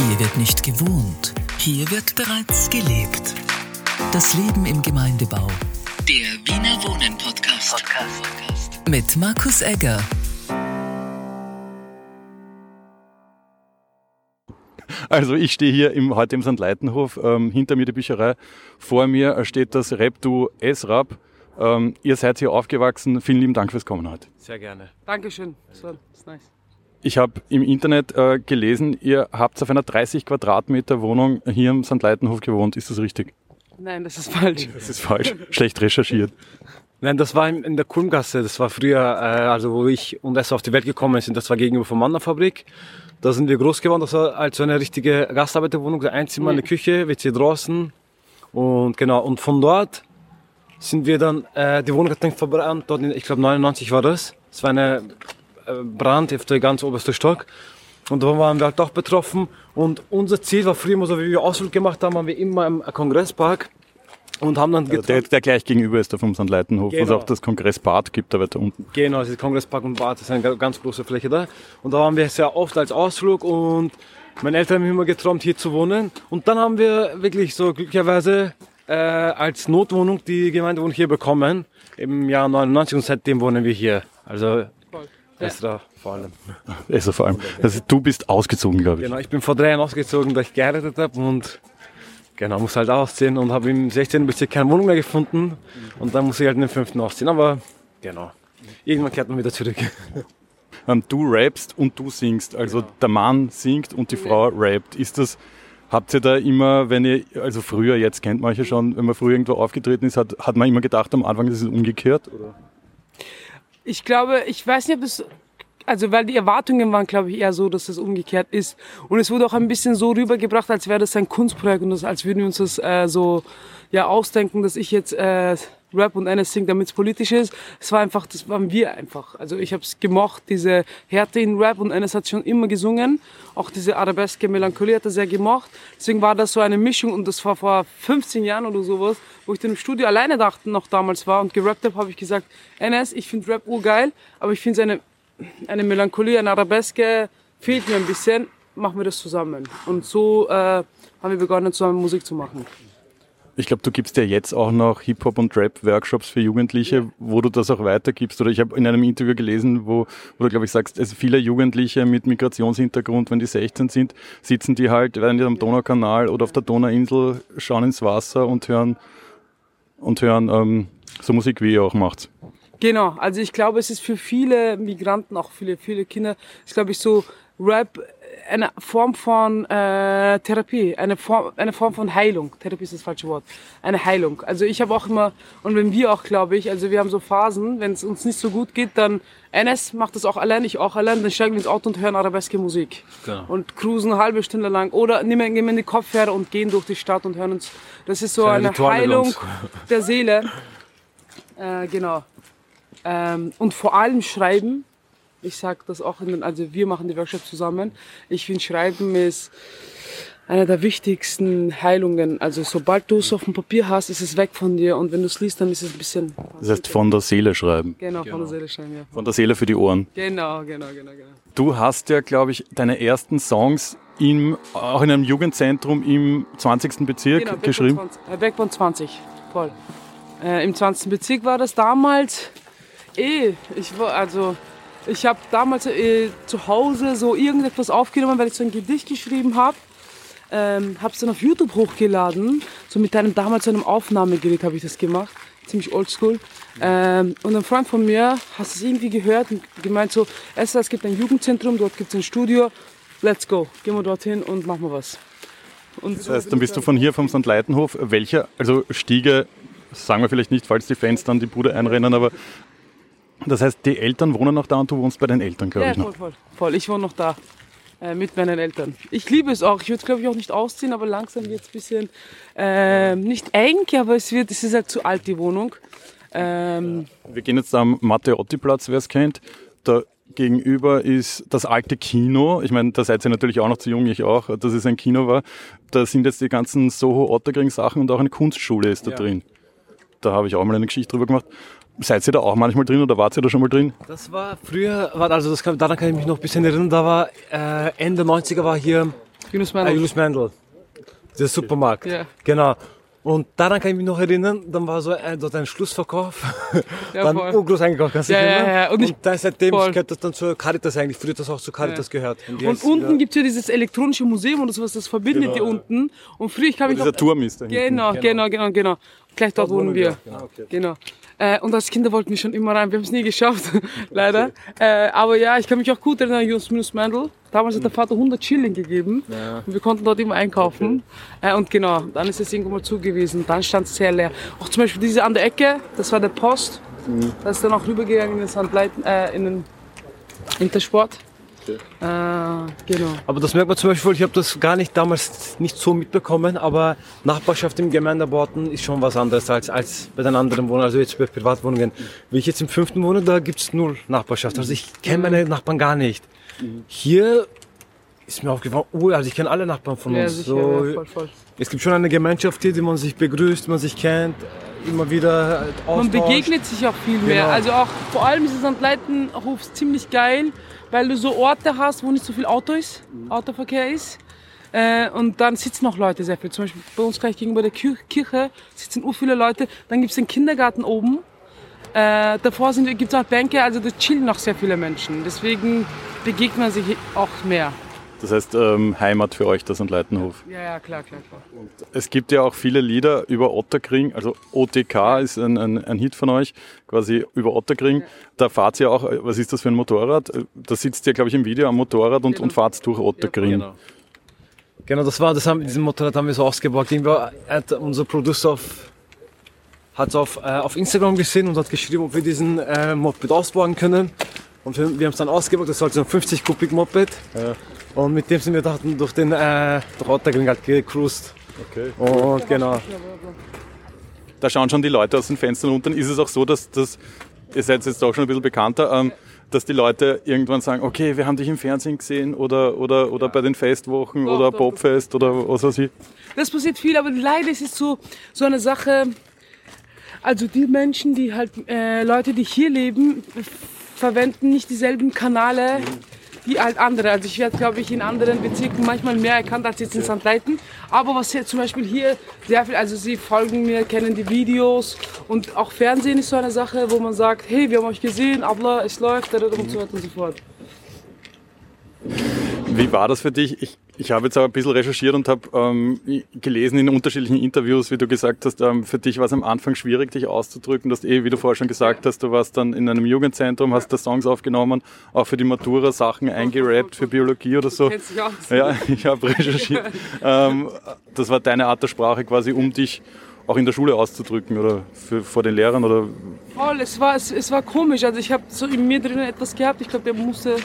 Hier wird nicht gewohnt, hier wird bereits gelebt. Das Leben im Gemeindebau. Der Wiener Wohnen Podcast. Podcast. Mit Markus Egger. Also ich stehe hier im, heute im St. Leitenhof, ähm, hinter mir die Bücherei, vor mir steht das Rap-Duo S-Rap. Ähm, ihr seid hier aufgewachsen. Vielen lieben Dank fürs Kommen heute. Sehr gerne. Dankeschön. Das war das ist nice. Ich habe im Internet äh, gelesen, ihr habt auf einer 30 Quadratmeter Wohnung hier im St. Leitenhof gewohnt. Ist das richtig? Nein, das ist falsch. Das ist falsch. Schlecht recherchiert. Nein, das war in, der Kulmgasse. Das war früher, äh, also wo ich und es auf die Welt gekommen sind. Das war gegenüber vom Mannerfabrik. Da sind wir groß geworden. Das war also eine richtige Gastarbeiterwohnung. Ein Zimmer, eine Küche, WC draußen. Und genau, und von dort sind wir dann, äh, die Wohnung hat dann verbrannt. Dort, in, ich glaube 99 war das. Es war eine Brand auf der ganz obersten Stock. Und da waren wir halt auch betroffen. Und unser Ziel war früher so, wie wir Ausflug gemacht haben, waren wir immer im Kongresspark und haben dann Also der, der gleich gegenüber ist da vom St. Leitenhof, wo es Genau. auch das Kongressbad gibt, da weiter unten. Genau, das ist Kongresspark und Bad, das ist eine ga- ganz große Fläche da. Und da waren wir sehr oft als Ausflug und meine Eltern haben immer geträumt, hier zu wohnen. Und dann haben wir wirklich so glücklicherweise äh, als Notwohnung die Gemeindewohnung hier bekommen im Jahr 99 und seitdem wohnen wir hier. Also Esra vor allem. Also vor allem. Also du bist ausgezogen, glaube ich. Genau, ich bin vor drei Jahren ausgezogen, da ich geheiratet habe und genau, muss halt ausziehen und habe im 16. Bezirk keine Wohnung mehr gefunden und dann muss ich halt in den 5. ausziehen. Aber genau, irgendwann kehrt man wieder zurück. Ähm, du rappst und du singst. Also der Mann singt und die Frau rappt. Ist das, habt ihr da immer, wenn ihr, also früher, jetzt kennt man euch ja schon, wenn man früher irgendwo aufgetreten ist, hat, hat man immer gedacht am Anfang, das ist umgekehrt? Oder? Ich glaube, ich weiß nicht, ob es. Also, weil die Erwartungen waren, glaube ich, eher so, dass es umgekehrt ist. Und es wurde auch ein bisschen so rübergebracht, als wäre das ein Kunstprojekt und das, als würden wir uns das äh, so ja, ausdenken, dass ich jetzt äh, Rap und eines singt, damit es politisch ist. Es war einfach, das waren wir einfach. Also ich habe es gemocht, diese Härte in Rap und eines hat schon immer gesungen. Auch diese arabeske Melancholie hat er sehr gemocht. Deswegen war das so eine Mischung und das war vor 15 Jahren oder sowas, wo ich dann im Studio alleine dachte, noch damals war und gerappt habe, habe ich gesagt, NS, ich finde Rap urgeil, aber ich finde es eine, eine Melancholie, eine Arabeske fehlt mir ein bisschen, machen wir das zusammen. Und so äh, haben wir begonnen, zusammen Musik zu machen. Ich glaube, du gibst ja jetzt auch noch Hip-Hop- und Rap-Workshops für Jugendliche, wo du das auch weitergibst. Oder ich habe in einem Interview gelesen, wo, wo du, glaube ich, sagst, also viele Jugendliche mit Migrationshintergrund, wenn die 16 sind, sitzen die halt, werden die am Donaukanal oder auf der Donauinsel, schauen ins Wasser und hören, und hören ähm, so Musik, wie ihr auch macht. Genau, also ich glaube, es ist für viele Migranten, auch viele, viele Kinder, ist glaube ich so Rap eine Form von äh, Therapie, eine Form, eine Form von Heilung. Therapie ist das falsche Wort. Eine Heilung. Also ich habe auch immer, und wenn wir auch, glaube ich, also wir haben so Phasen, wenn es uns nicht so gut geht, dann NS macht das auch allein, ich auch allein, dann steigen wir ins Auto und hören arabeske Musik. Genau. Und cruisen eine halbe Stunde lang. Oder nehmen, nehmen die Kopfhörer und gehen durch die Stadt und hören uns. Das ist so ein eine Heilung der Seele. Äh, genau. Ähm, und vor allem Schreiben. Ich sag das auch, in den, also wir machen die Workshops zusammen. Ich finde, Schreiben ist eine der wichtigsten Heilungen. Also sobald du es auf dem Papier hast, ist es weg von dir. Und wenn du es liest, dann ist es ein bisschen... Das heißt, von der Seele schreiben. Genau, von der Seele schreiben, ja. Von der Seele für die Ohren. Genau, genau, genau, genau. Du hast ja, glaube ich, deine ersten Songs im, auch in einem Jugendzentrum im 20. Bezirk Genau, geschrieben. Backbone 20, äh, Backbone 20, voll. Äh, Im 20. Bezirk war das damals. Eh, ich war, also, ich habe damals äh, zu Hause so irgendetwas aufgenommen, weil ich so ein Gedicht geschrieben habe. Ähm, habe es dann auf YouTube hochgeladen. So mit einem damals so einem Aufnahmegerät habe ich das gemacht. Ziemlich oldschool. Ähm, und ein Freund von mir hat es irgendwie gehört und gemeint so, es gibt ein Jugendzentrum, dort gibt es ein Studio. Let's go. Gehen wir dorthin und machen wir was. Und Das heißt, dann bist du von hier vom St. Leitenhof. Welcher, also Stiege, sagen wir vielleicht nicht, falls die Fans dann die Bude einrennen, aber das heißt, die Eltern wohnen noch da und du wohnst bei den Eltern, glaube Ja, ich noch. voll, voll, voll. Ich wohne noch da äh, mit meinen Eltern. Ich liebe es auch. Ich würde, glaube ich, auch nicht ausziehen, aber langsam wird es ein bisschen äh, nicht eng, aber es wird, es ist halt zu alt, die Wohnung. Ähm, Wir gehen jetzt am Matteotti-Platz, wer es kennt. Da gegenüber ist das alte Kino. Ich meine, da seid ihr natürlich auch noch zu jung, ich auch, dass es ein Kino war. Da sind jetzt die ganzen Soho-Ottergring-Sachen und auch eine Kunstschule ist da Ja. drin. Da habe ich auch mal eine Geschichte drüber gemacht. Seid ihr da auch manchmal drin oder wart ihr da schon mal drin? Das war früher, war, also das kann, daran kann ich mich noch ein bisschen erinnern, da war äh, Ende 90er war hier Yunus Mendel. Julius Mendel. Der Supermarkt. Ja. Genau. Und daran kann ich mich noch erinnern, dann war so ein, dort ein Schlussverkauf. Ja, dann voll. urgroß eingekauft, kannst du Ja, ja, ja. Und Und, dann seitdem voll. gehört das dann zur Caritas eigentlich. Früher hat das auch zu Caritas gehört. die Und jetzt unten wieder- gibt's ja dieses elektronische Museum oder sowas, das verbindet die unten. Und früher, ich kann mich Dieser noch... Turm ist da hinten. Genau, genau, genau, genau. Gleich dort wohnen wir. Genau, okay. Genau. Äh, und als Kinder wollten wir schon immer rein. Wir haben es nie geschafft, leider. Äh, aber ja, ich kann mich auch gut erinnern an Justus Minus Mandel. Damals hat der Vater 100 Schilling gegeben und wir konnten dort immer einkaufen. Äh, und genau, dann ist es irgendwann mal zugewiesen. Dann stand es sehr leer. Auch zum Beispiel diese an der Ecke, das war der Post. Da ist dann auch rübergegangen in den Sandleiten, äh, in den Intersport. Äh, genau. Aber das merkt man zum Beispiel, ich habe das gar nicht damals nicht so mitbekommen, aber Nachbarschaft im Gemeindebauten ist schon was anderes als, als bei den anderen Wohnungen, also jetzt bei Privatwohnungen. Wie ich jetzt im fünften wohne, da gibt's null Nachbarschaft. Also ich kenne meine Nachbarn gar nicht. Hier ist mir aufgefallen, oh, also ich kenne alle Nachbarn von Ja, uns. sicher, so, ja, voll, voll. Es gibt schon eine Gemeinschaft hier, die man sich begrüßt, man sich kennt, immer wieder Man austauscht. begegnet sich auch viel mehr. Genau. Also auch vor allem ist es an Leitenhof ziemlich geil, weil du so Orte hast, wo nicht so viel Auto ist, Autoverkehr ist. Äh, und dann sitzen auch Leute sehr viel. Zum Beispiel bei uns gleich gegenüber der Kir Kirche sitzen ur viele Leute. Dann gibt's den Kindergarten oben. Äh, davor gibt es auch Bänke, also da chillen noch sehr viele Menschen. Deswegen begegnet man sich auch mehr. Das heißt ähm, Heimat für euch, das und Leitenhof. Ja, ja, klar, klar, klar. Es gibt ja auch viele Lieder über Otterkring, also OTK ist ein, ein, ein Hit von euch, quasi über Otterkring. Da fahrt ihr auch, was ist das für ein Motorrad? Da sitzt ihr, glaube ich, im Video am Motorrad und, und fahrt durch Otterkring. Genau. Genau, das war, das haben, diesen Motorrad haben wir so ausgebaut. Irgendwie hat unser Producer auf, hat auf, äh, auf Instagram gesehen und hat geschrieben, ob wir diesen äh, Moped ausbauen können. Und wir, wir haben es dann ausgebaut, das war so ein 50 Kubik Moped. Und mit dem sind wir dachten, durch den, äh, durch Ottergring halt gecruised. Okay. Und genau. Da schauen schon die Leute aus den Fenstern runter. Ist es auch so, dass, dass ihr seid jetzt auch schon ein bisschen bekannter, ähm, dass die Leute irgendwann sagen, okay, wir haben dich im Fernsehen gesehen oder, oder, oder bei den Festwochen Doch, oder doch, Popfest oder was weiß ich. Das passiert viel, aber leider ist es so, so eine Sache. Also die Menschen, die halt, äh, Leute, die hier leben, verwenden nicht dieselben Kanäle wie halt andere. Also ich werde, glaube ich, in anderen Bezirken manchmal mehr erkannt als jetzt in St. Leiten. Aber was jetzt zum Beispiel hier sehr viel, also sie folgen mir, kennen die Videos und auch Fernsehen ist so eine Sache, wo man sagt, hey, wir haben euch gesehen, Abla, es läuft, und so weiter und so fort. Wie war das für dich? Ich, ich habe jetzt aber ein bisschen recherchiert und habe ähm, gelesen in unterschiedlichen Interviews, wie du gesagt hast, ähm, für dich war es am Anfang schwierig, dich auszudrücken. Du hast eh, wie du vorher schon gesagt hast, du warst dann in einem Jugendzentrum, hast da Songs aufgenommen, auch für die Matura Sachen eingerappt, für Biologie oder so. Aus. Ja, ich habe recherchiert. ähm, das war deine Art der Sprache quasi, um dich auch in der Schule auszudrücken oder für, vor den Lehrern oder Voll, es war, es, es war komisch. Also ich habe so in mir drinnen etwas gehabt. Ich glaube, der musste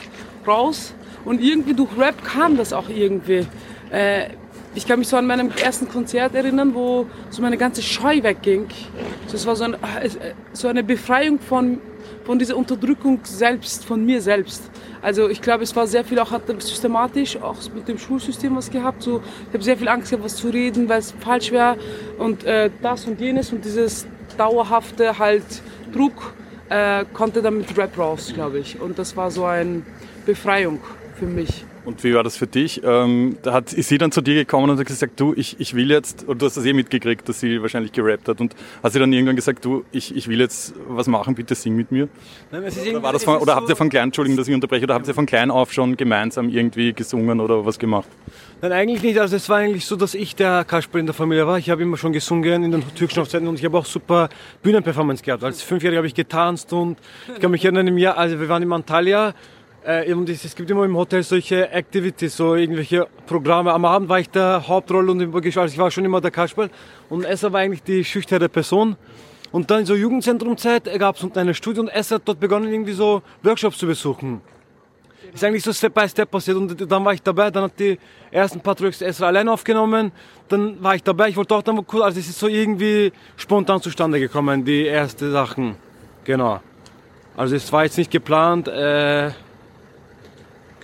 raus. Und irgendwie durch Rap kam das auch irgendwie. Äh, ich kann mich so an meinem ersten Konzert erinnern, wo so meine ganze Scheu wegging. Es war so, ein, äh, so eine Befreiung von, von dieser Unterdrückung selbst, von mir selbst. Also ich glaube, es war sehr viel auch systematisch, auch mit dem Schulsystem was gehabt. So, ich habe sehr viel Angst gehabt, was zu reden, weil es falsch wäre und äh, das und jenes und dieses dauerhafte halt Druck äh, konnte dann mit Rap raus, glaube ich. Und das war so eine Befreiung für mich. Und wie war das für dich? Ähm, da hat, ist sie dann zu dir gekommen und hat gesagt, du, ich, ich will jetzt, und du hast das eh mitgekriegt, dass sie wahrscheinlich gerappt hat, und hat sie dann irgendwann gesagt, du, ich, ich will jetzt was machen, bitte sing mit mir? Nein, es ist Oder, war das von, oder so- habt ihr von klein, Entschuldigung, dass ich unterbreche, oder habt ihr von klein auf schon gemeinsam irgendwie gesungen oder was gemacht? Nein, eigentlich nicht. Also es war eigentlich so, dass ich der Kasper in der Familie war. Ich habe immer schon gesungen in den türkischen Hochzeiten und ich habe auch super Bühnenperformance gehabt. Als Fünfjähriger habe ich getanzt und ich kann mich erinnern im Jahr, also wir waren in Antalya äh, und es, es gibt immer im Hotel solche Activities, so irgendwelche Programme. Am Abend war ich der Hauptrolle und also ich war schon immer der Kasper und Essa war eigentlich die schüchterne Person. Und dann in so Jugendzentrumzeit gab es unten eine Studie und Essa hat dort begonnen, irgendwie so Workshops zu besuchen ist eigentlich so Step by Step passiert und dann war ich dabei, dann hat die ersten paar Tracks Esra allein aufgenommen, dann war ich dabei, ich wollte auch dann mal cool, also es ist so irgendwie spontan zustande gekommen, die ersten Sachen, genau. Also es war jetzt nicht geplant, äh,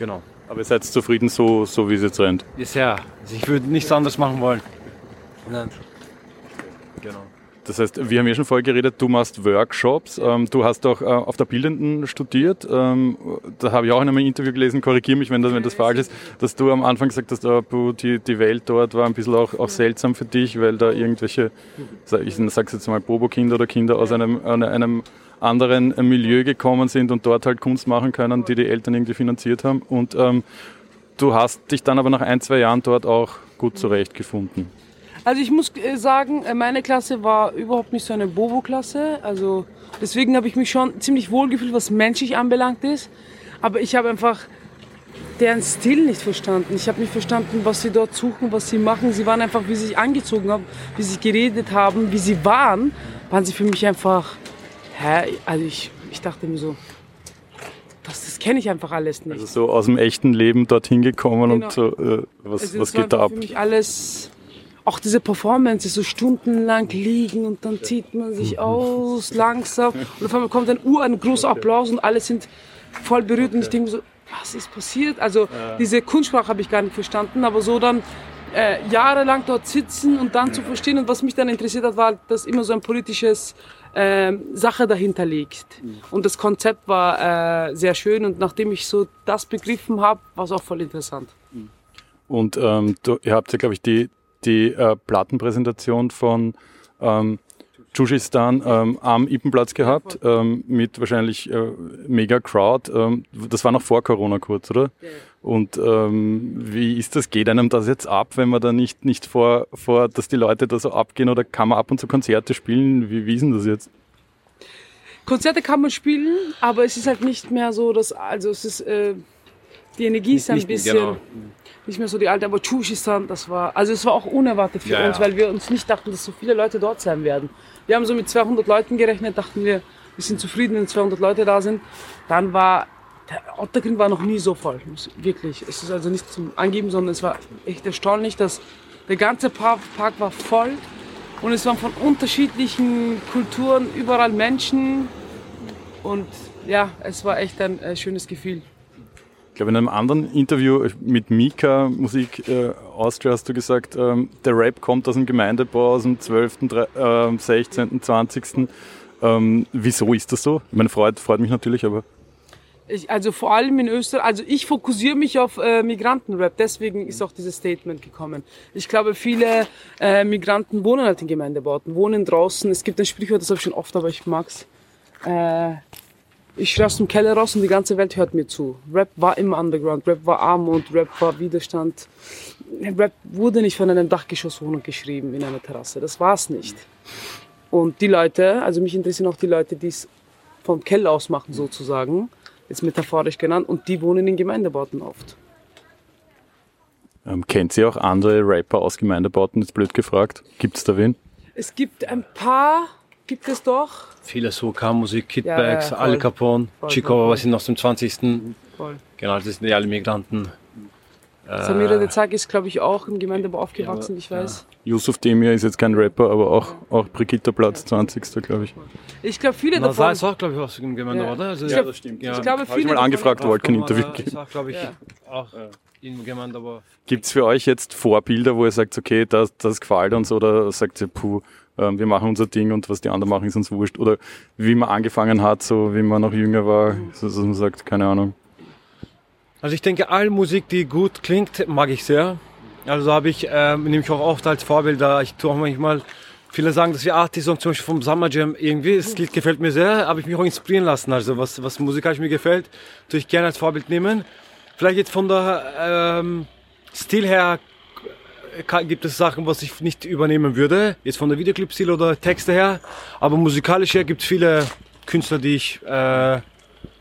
genau. Aber ihr seid zufrieden, so, so wie es jetzt rennt. Bisher, also ich würde nichts anderes machen wollen. Nein. Genau. Das heißt, wir haben ja schon vorher geredet, du machst Workshops, ähm, du hast auch äh, auf der Bildenden studiert. Ähm, da habe ich auch in einem Interview gelesen, korrigiere mich, wenn das, wenn das falsch ist, dass du am Anfang gesagt hast, oh, die, die Welt dort war ein bisschen auch, auch seltsam für dich, weil da irgendwelche, ich sage jetzt mal, Bobo-Kinder oder Kinder aus einem, einem anderen Milieu gekommen sind und dort halt Kunst machen können, die die Eltern irgendwie finanziert haben. Und ähm, du hast dich dann aber nach ein, zwei Jahren dort auch gut zurechtgefunden. Also ich muss äh, sagen, äh, meine Klasse war überhaupt nicht so eine Bobo-Klasse. Also deswegen habe ich mich schon ziemlich wohl gefühlt, was menschlich anbelangt ist. Aber ich habe einfach deren Stil nicht verstanden. Ich habe nicht verstanden, was sie dort suchen, was sie machen. Sie waren einfach, wie sie sich angezogen haben, wie sie geredet haben, wie sie waren, waren sie für mich einfach, hä? Also ich, ich dachte mir so, das, das kenne ich einfach alles nicht. Also so aus dem echten Leben dorthin gekommen genau. und so, äh, was, also was geht da ab? Für mich alles auch diese Performance, so stundenlang liegen und dann zieht man sich mhm. aus langsam und auf einmal kommt ein Uhr, ein großer Applaus und alle sind voll berührt und ich denke so, was ist passiert? Also diese Kunstsprache habe ich gar nicht verstanden, aber so dann äh, jahrelang dort sitzen und dann zu verstehen und was mich dann interessiert hat, war, dass immer so ein politisches äh, Sache dahinter liegt. Mhm. Und das Konzept war äh, sehr schön und nachdem ich so das begriffen habe, war es auch voll interessant. Und ähm, du, ihr habt ja, glaube ich, die die äh, Plattenpräsentation von ähm, Jujistan ähm, am Ippenplatz gehabt, ähm, mit wahrscheinlich äh, mega Crowd. Ähm, das war noch vor Corona kurz, oder? Ja. Und ähm, wie ist das? Geht einem das jetzt ab, wenn man da nicht, nicht vor, vor, dass die Leute da so abgehen oder kann man ab und zu Konzerte spielen? Wie, wie ist denn das jetzt? Konzerte kann man spielen, aber es ist halt nicht mehr so, dass, also es ist, äh, die Energie ist ein nicht, bisschen, genau nicht mehr so die alte, aber Chushistan, das war, also es war auch unerwartet für ja, uns, weil wir uns nicht dachten, dass so viele Leute dort sein werden. Wir haben so mit 200 Leuten gerechnet, dachten wir, wir sind zufrieden, wenn 200 Leute da sind. Dann war, der Ottergrill war noch nie so voll, wirklich. Es ist also nicht zum Angeben, sondern es war echt erstaunlich, dass der ganze Park war voll und es waren von unterschiedlichen Kulturen überall Menschen und ja, es war echt ein äh, schönes Gefühl. Ich glaube, in einem anderen Interview mit Mika Musik äh, Austria hast du gesagt, ähm, der Rap kommt aus dem Gemeindebau aus dem 12., äh, 16., 20. Ähm, wieso ist das so? Meine, freut, freut mich natürlich, aber. Ich, also vor allem in Österreich, also ich fokussiere mich auf äh, Migrantenrap, deswegen ist auch dieses Statement gekommen. Ich glaube, viele äh, Migranten wohnen halt in Gemeindebauten, wohnen draußen. Es gibt ein Sprichwort, das habe ich schon oft, aber ich mag's. Äh, ich schreie aus dem Keller raus und die ganze Welt hört mir zu. Rap war immer Underground, Rap war Armut, Rap war Widerstand. Rap wurde nicht von einem Dachgeschosswohnung geschrieben in einer Terrasse, das war es nicht. Und die Leute, also mich interessieren auch die Leute, die es vom Keller aus machen sozusagen, jetzt metaphorisch genannt, und die wohnen in Gemeindebauten oft. Ähm, kennt sie auch andere Rapper aus Gemeindebauten, ist blöd gefragt? Gibt es da wen? Es gibt ein paar, gibt es doch. Viele Soka-Musik, Kidbags, ja, ja, Al Capone, voll, Chico, was sind aus dem 20. Voll. Genau, das sind ja alle Migranten. Samira de Zag ist, glaube ich, auch im Gemeindebau aufgewachsen, ja, ich weiß. Ja. Yusuf Demir ist jetzt kein Rapper, aber auch, auch Brigitte Platz, 20. glaube ich. Ich glaube, viele Na, davon... ist auch, glaube ich, aus dem Gemeindebau, oder? Also, ja, das stimmt. Ja. Ich glaube, viele... ich mal angefragt, wollte kein Interview geben. Ist auch, glaube ich, auch im Gemeindebau. Gibt es für euch jetzt Vorbilder, wo ihr sagt, okay, das, das gefällt uns, oder sagt ihr, puh, wir machen unser Ding und was die anderen machen, ist uns wurscht. Oder wie man angefangen hat, so wie man noch jünger war, so dass man sagt, keine Ahnung. Also ich denke, all Musik, die gut klingt, mag ich sehr. Also habe ich, äh, nehme ich auch oft als Vorbild da. Ich tue auch manchmal, viele sagen, dass wir Artis zum Beispiel vom Summer Jam irgendwie, das Lied gefällt mir sehr, habe ich mich auch inspirieren lassen. Also was, was musikalisch mir gefällt, tue ich gerne als Vorbild nehmen. Vielleicht jetzt von der ähm, Stil her gibt es Sachen, was ich nicht übernehmen würde, jetzt von der Videoclip-Stil oder Texte her, aber musikalisch her gibt es viele Künstler, die ich äh,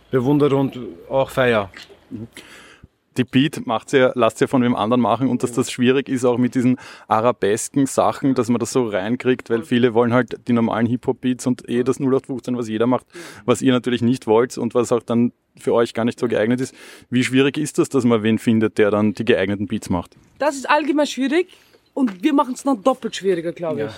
bewundere und auch feiere. Die Beat macht's ja, lasst ja von wem anderen machen und dass das schwierig ist auch mit diesen arabesken Sachen, dass man das so reinkriegt, weil viele wollen halt die normalen Hip-Hop-Beats und eh das 0815, was jeder macht, was ihr natürlich nicht wollt und was auch dann für euch gar nicht so geeignet ist. Wie schwierig ist das, dass man wen findet, der dann die geeigneten Beats macht? Das ist allgemein schwierig und wir machen es dann doppelt schwieriger, glaube ich. Ja.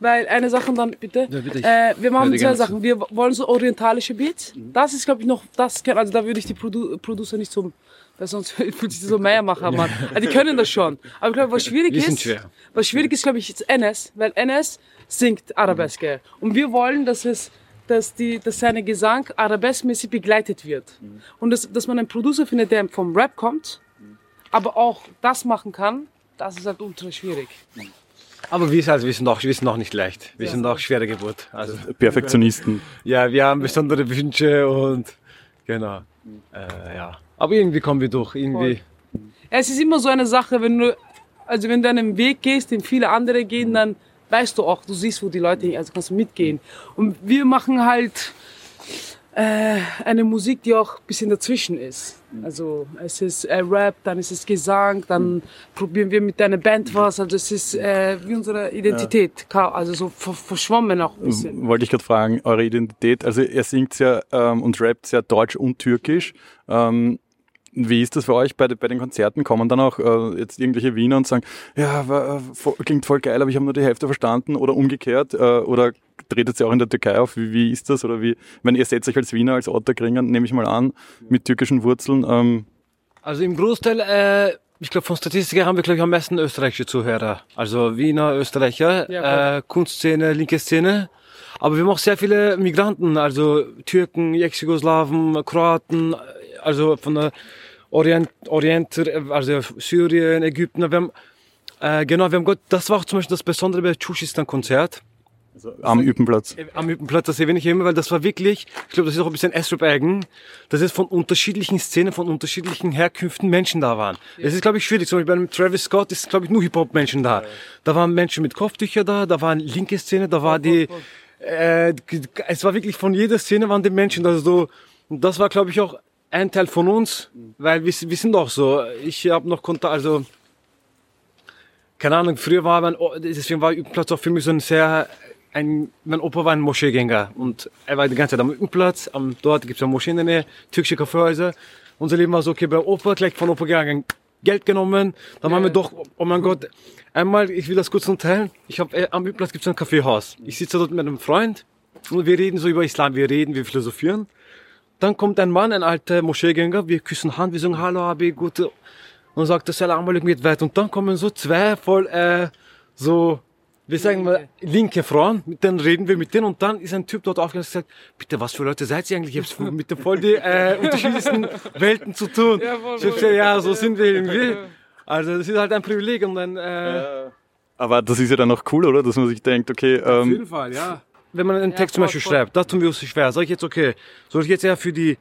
Weil eine Sache dann bitte. Ja, bitte äh, wir machen zwei Sachen. Wir wollen so orientalische Beats. Mhm. Das ist, glaube ich, noch, das also da würde ich die Produ Producer nicht so weil sonst fühlt sich das so Meiermacher an. Also die können das schon. Aber ich glaube, was schwierig ist, schwer. was schwierig ist, glaube ich, ist NS, weil NS singt Arabeske. Und wir wollen, dass es dass, die, dass seine Gesang arabeskmäßig begleitet wird. Und dass, dass man einen Producer findet, der vom Rap kommt, aber auch das machen kann, das ist halt ultra schwierig. Aber wir, also, wir, sind auch, wir sind auch nicht leicht. Wir sind auch schwere Geburt. Also, Perfektionisten. ja, wir haben besondere Wünsche und genau. Äh, ja. Aber irgendwie kommen wir durch. Irgendwie. Es ist immer so eine Sache, wenn du, also wenn du einen Weg gehst, den viele andere gehen, dann weißt du auch, du siehst, wo die Leute hin, also kannst du mitgehen. Und wir machen halt äh, eine Musik, die auch ein bisschen dazwischen ist. Also es ist äh, Rap, dann ist es Gesang, dann probieren wir mit deiner Band was. Also es ist äh, wie unsere Identität, Ka- also so ver verschwommen auch ein bisschen. Wollte ich gerade fragen, eure Identität, also er singt ja ähm, und rappt sehr deutsch und türkisch. Ähm, wie ist das für euch bei, bei den Konzerten? Kommen dann auch äh, jetzt irgendwelche Wiener und sagen, ja, war, äh, voll, klingt voll geil, aber ich habe nur die Hälfte verstanden oder umgekehrt? Äh, oder tretet ihr auch in der Türkei auf? Wie, wie ist das? Oder wie, wenn ihr setzt euch als Wiener, als Otterkringer, nehme ich mal an, mit türkischen Wurzeln, ähm, Also im Großteil, äh, ich glaube von Statistiker haben wir glaube ich am meisten österreichische Zuhörer. Also Wiener, Österreicher, Ja, äh, Kunstszene, linke Szene. Aber wir haben auch sehr viele Migranten, also Türken, Ex-Jugoslawen, Kroaten, also von der Orient, Orient, also Syrien, Ägypten. Wir haben, äh, genau, wir haben Gott, das war auch zum Beispiel das Besondere bei Chuschistan-Konzert. am Üpenplatz? Am Übenplatz, das erwähne ich immer, weil das war wirklich, ich glaube, das ist auch ein bisschen S-Rap eigen, dass es von unterschiedlichen Szenen, von unterschiedlichen Herkünften Menschen da waren. Es ist, glaube ich, schwierig. Zum Beispiel bei einem Travis Scott ist, glaube ich, nur Hip-Hop-Menschen da. Da waren Menschen mit Kopftücher da, da waren linke Szene, da war die, äh, es war wirklich von jeder Szene waren die Menschen, also so, und das war, glaube ich, auch ein Teil von uns, weil wir, wir sind auch so. Ich habe noch Kontakt, also, keine Ahnung, früher war mein, deswegen war Übenplatz auch für mich so ein sehr, ein, mein Opa war ein Moscheegänger und er war die ganze Zeit am Übenplatz, am, dort gibt's eine Moschee in der Nähe, türkische Kaffeehäuser. Unser Leben war so, okay, bei Opa, gleich von Opa gegangen, Geld genommen, dann haben wir doch, oh mein Gott, einmal, ich will das kurz noch teilen, ich habe äh, am Übenplatz gibt's ein Kaffeehaus. Ich sitze dort mit einem Freund und wir reden so über Islam, wir reden, wir philosophieren. Dann kommt ein Mann, ein alter Moscheegänger, wir küssen Hand, wir sagen Hallo, Abi, gute. Und sagt, Salam alaikum geht weit. Und dann kommen so zwei voll, äh, so, wir sagen mal, linke Frauen, mit denen reden wir mit denen. Und dann ist ein Typ dort aufgegangen und gesagt, bitte, was für Leute seid ihr eigentlich? Ich hab's mit den voll die äh, unterschiedlichsten Welten zu tun. Ja, voll, ich hab gesagt, ja, so sind wir irgendwie. Also, das ist halt ein Privileg. Und dann, äh, Aber das ist ja dann auch cool, oder? Dass man sich denkt, okay, auf ähm, jeden Fall, ja. Wenn man einen Text zum Beispiel voll. schreibt, das tun wir uns schwer. Sag ich jetzt, okay, soll ich jetzt eher für die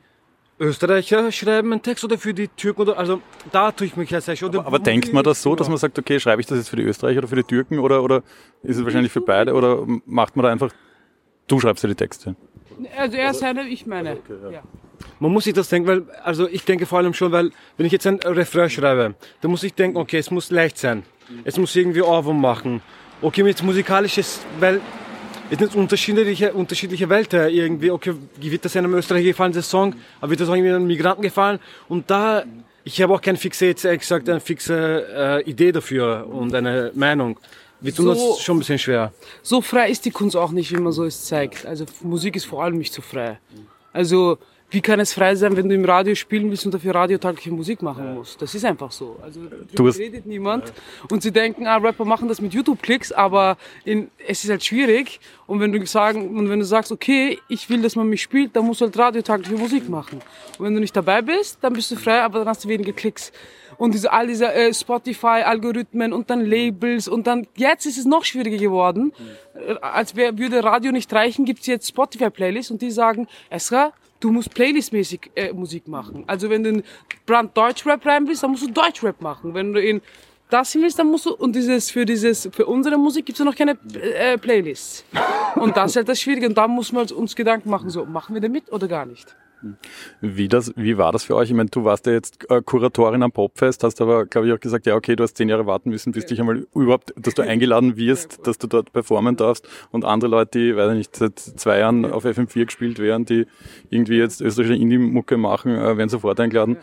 Österreicher schreiben einen Text oder für die Türken oder, also da tue ich mich jetzt sehr oder aber denkt man das so, dass man sagt, okay, schreibe ich das jetzt für die Österreicher oder für die Türken oder, oder ist es wahrscheinlich für beide oder macht man da einfach, du schreibst ja die Texte? Also er seine, ich meine. ja. Man muss sich das denken, weil, also ich denke vor allem schon, weil, wenn ich jetzt ein Refrain schreibe, dann muss ich denken, okay, es muss leicht sein. Es muss irgendwie Ohrwurm machen. Okay, mit musikalisches, weil es sind unterschiedliche, unterschiedliche Welten irgendwie. Okay, wird das einem Österreicher gefallen, der Song, aber wird das auch irgendwie einem Migranten gefallen? Und da, ich habe auch keine fixe, jetzt eine fixe äh, Idee dafür und eine Meinung. Wir tun So- das schon ein bisschen schwer. so frei ist die Kunst auch nicht, wie man so es zeigt. Also Musik ist vor allem nicht so frei. Also wie kann es frei sein, wenn du im Radio spielen willst und dafür radiotaugliche Musik machen musst? Das ist einfach so. Also Du redet niemand und sie denken, ah, Rapper machen das mit YouTube-Klicks, aber in, es ist halt schwierig. Und wenn du sagen und wenn du sagst, okay, ich will, dass man mich spielt, dann musst du halt radiotaugliche Musik machen. Und wenn du nicht dabei bist, dann bist du frei, aber dann hast du weniger Klicks. Und diese, all diese äh, Spotify-Algorithmen und dann Labels und dann, jetzt ist es noch schwieriger geworden. Äh, Als wär, würde Radio nicht reichen, gibt's jetzt Spotify-Playlists und die sagen, Esra, du musst Playlist-mäßig äh, Musik machen. Also wenn du in Brand Deutschrap rein willst, dann musst du Deutschrap machen. Wenn du in das hin willst, dann musst du, und dieses, für dieses, für unsere Musik gibt's ja noch keine äh, Playlists. Und das ist halt das Schwierige. Und da muss man uns Gedanken machen, so, machen wir da mit oder gar nicht? Wie, das, wie war das für euch? Ich meine, du warst ja jetzt äh, Kuratorin am Popfest, hast aber, glaube ich, auch gesagt, ja, okay, du hast zehn Jahre warten müssen, bis dich einmal überhaupt, dass du eingeladen wirst, dass du dort performen darfst und andere Leute, die, weiß ich nicht, seit zwei Jahren auf FM4 gespielt werden, die irgendwie jetzt österreichische Indie-Mucke machen, äh, werden sofort eingeladen.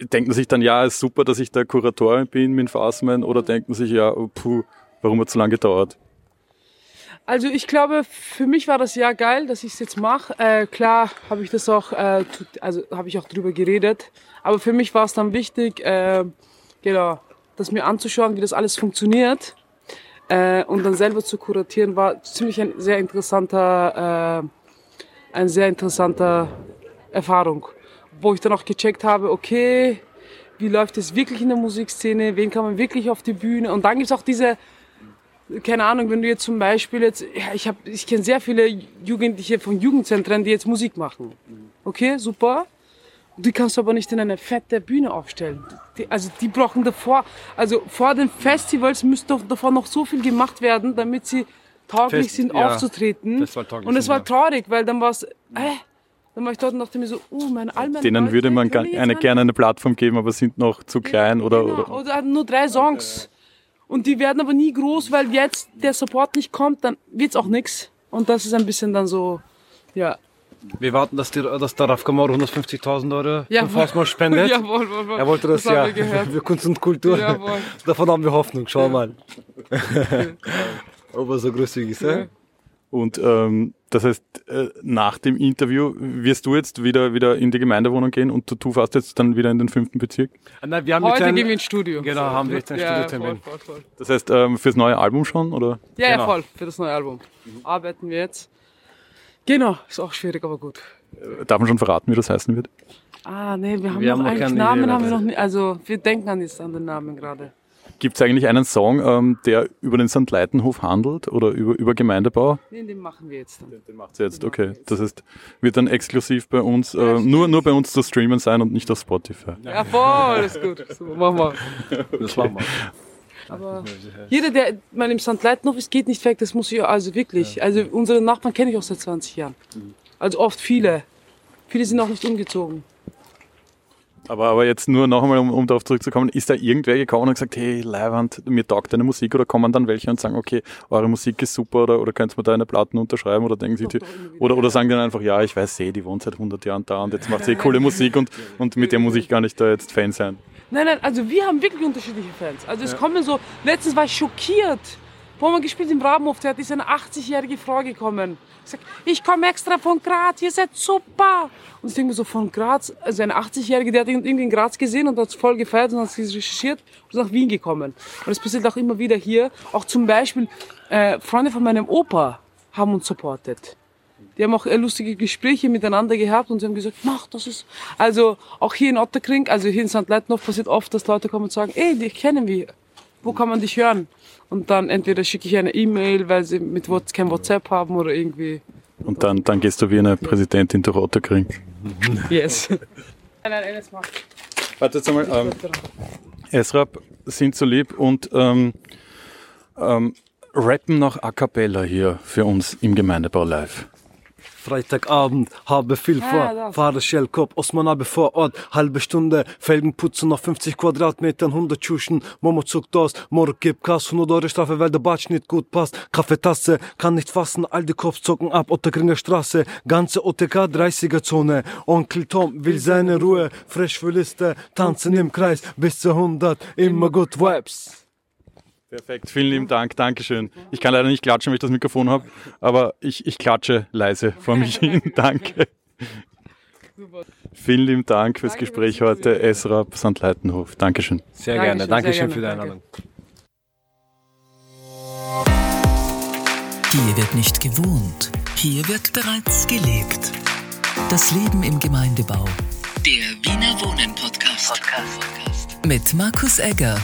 Denken sich dann, ja, ist super, dass ich der Kuratorin bin mit Fassmann oder denken sich, ja, oh, puh, warum hat es so lange gedauert? Also ich glaube, für mich war das ja geil, dass ich es jetzt mache. Äh, klar habe ich das auch, äh, also habe ich auch drüber geredet. Aber für mich war es dann wichtig, äh, genau, das mir anzuschauen, wie das alles funktioniert. Äh, und dann selber zu kuratieren, war ziemlich ein sehr interessanter, äh, ein sehr interessanter Erfahrung. Wo ich dann auch gecheckt habe, okay, wie läuft es wirklich in der Musikszene, wen kann man wirklich auf die Bühne. Und dann gibt's auch diese keine Ahnung, wenn du jetzt zum Beispiel jetzt, ja, ich habe, ich kenne sehr viele Jugendliche von Jugendzentren, die jetzt Musik machen. Okay, super. Die kannst du aber nicht in eine fette Bühne aufstellen. Die, also die brauchen davor, also vor den Festivals müsste davor noch so viel gemacht werden, damit sie tauglich Fest, sind ja, aufzutreten. Und es war traurig, weil dann war es, äh, dann war ich dort und dachte mir so, oh, mein all meine Denen Leute, würde man eine, gerne eine Plattform geben, aber sind noch zu klein oder, genau, oder, oder nur drei Songs. Und die werden aber nie groß, weil jetzt der Support nicht kommt, dann wird's auch nix. Und das ist ein bisschen dann so, ja. Wir warten, dass, die, dass der Raf Kamar 150.000 Euro ja, zum Faustmal spendet. Jawohl, wohl, wohl. Er wollte das, das ja für Kunst und Kultur. Jawohl. Davon haben wir Hoffnung, schau ja. mal. Ob er so großzügig ist, ja? Und ähm, das heißt, äh, nach dem Interview wirst du jetzt wieder, wieder in die Gemeindewohnung gehen und du, fährst jetzt dann wieder in den fünften Bezirk? Ah, nein, wir haben Heute einen, gehen wir ins Studio. Genau, haben wir jetzt einen ja, Studiotermin. Voll, voll, voll. Das heißt, ähm, fürs neue Album schon? Oder? Ja, genau. ja, voll, für das neue Album. Mhm. Arbeiten wir jetzt. Genau, ist auch schwierig, aber gut. Äh, darf man schon verraten, wie das heißen wird? Ah, nee, wir haben wir noch haben eigentlich Namen, haben wir noch nicht. Also, wir denken an, an den Namen gerade. Gibt es eigentlich einen Song, ähm, der über den St. Leitenhof handelt oder über, über Gemeindebau? Den, den machen wir jetzt dann. Den, den macht sie jetzt, okay. Das heißt, wird dann exklusiv bei uns, äh, nur, nur bei uns zu streamen sein und nicht auf Spotify. Ja, voll, ist gut. So, machen wir. Das machen wir. Aber jeder, der mal im St. Leitenhof ist, geht nicht weg. Das muss ich also wirklich. Also unsere Nachbarn kenne ich auch seit 20 Jahren. Also oft viele. Viele sind auch nicht umgezogen. Aber, aber jetzt nur noch einmal, um, um darauf zurückzukommen, ist da irgendwer gekommen und gesagt, hey, Leiwand, mir taugt deine Musik oder kommen dann welche und sagen, okay, eure Musik ist super oder, oder könnt ihr mir da eine Platten unterschreiben oder denken sie, die, oder, oder sagen dann einfach, ja, ich weiß eh, die wohnt seit 100 Jahren da und jetzt macht sie eh coole Musik und, und mit der muss ich gar nicht da jetzt Fan sein. Nein, nein, also wir haben wirklich unterschiedliche Fans. Also es ja. kommen so, letztens war ich schockiert, wo haben wir gespielt im Rabenhof-Theater, ist eine 80-jährige Frau gekommen. Ich sag, ich komme extra von Graz, ihr seid super. Und ich denke mir so, von Graz, also eine 80-jährige, die hat irgendwie in Graz gesehen und hat es voll gefeiert und hat sich recherchiert und ist nach Wien gekommen. Und das passiert auch immer wieder hier. Auch zum Beispiel, äh, Freunde von meinem Opa haben uns supportet. Die haben auch lustige Gespräche miteinander gehabt und sie haben gesagt, mach, das ist, also auch hier in Otterkring, also hier in St. Leitnow passiert oft, dass Leute kommen und sagen, ey, dich kennen wir. Wo kann man dich hören? Und dann entweder schicke ich eine E-Mail, weil sie mit WhatsApp, kein WhatsApp haben oder irgendwie. Und dann, dann gehst du wie eine Präsidentin durch Otterkring. Yes. nein, nein, eines macht. Warte jetzt einmal. Ähm, Esrap sind so lieb und ähm, ähm, rappen noch A Cappella hier für uns im Gemeindebau live. Freitagabend, habe viel vor. Ja, Fahre Shellkopf, Osman habe vor Ort, halbe Stunde, Felgen putzen auf 50 Quadratmetern, 100 Tschuschen, Momo zuckt aus, Morg gibt Kass, 100 Euro Strafe, weil der Batsch nicht gut passt. Kaffeetasse, kann nicht fassen, all die Kopf zocken ab, Otterkringer Straße, ganze OTK 30er Zone. Onkel Tom will seine Ruhe, frisch für Liste, tanzen im Kreis, bis zu 100, immer gut Vibes. Perfekt, vielen lieben Dank, Dankeschön. Ich kann leider nicht klatschen, weil ich das Mikrofon habe, aber ich, ich klatsche leise vor mich hin. Danke. Super. Vielen lieben Dank fürs Danke, Gespräch heute, Esra St. Leitenhof. Dankeschön. Sehr gerne, Dankeschön, für die Einladung. Hier wird nicht gewohnt, hier wird bereits gelebt. Das Leben im Gemeindebau. Der Wiener Wohnen Podcast. Podcast. Mit Markus Egger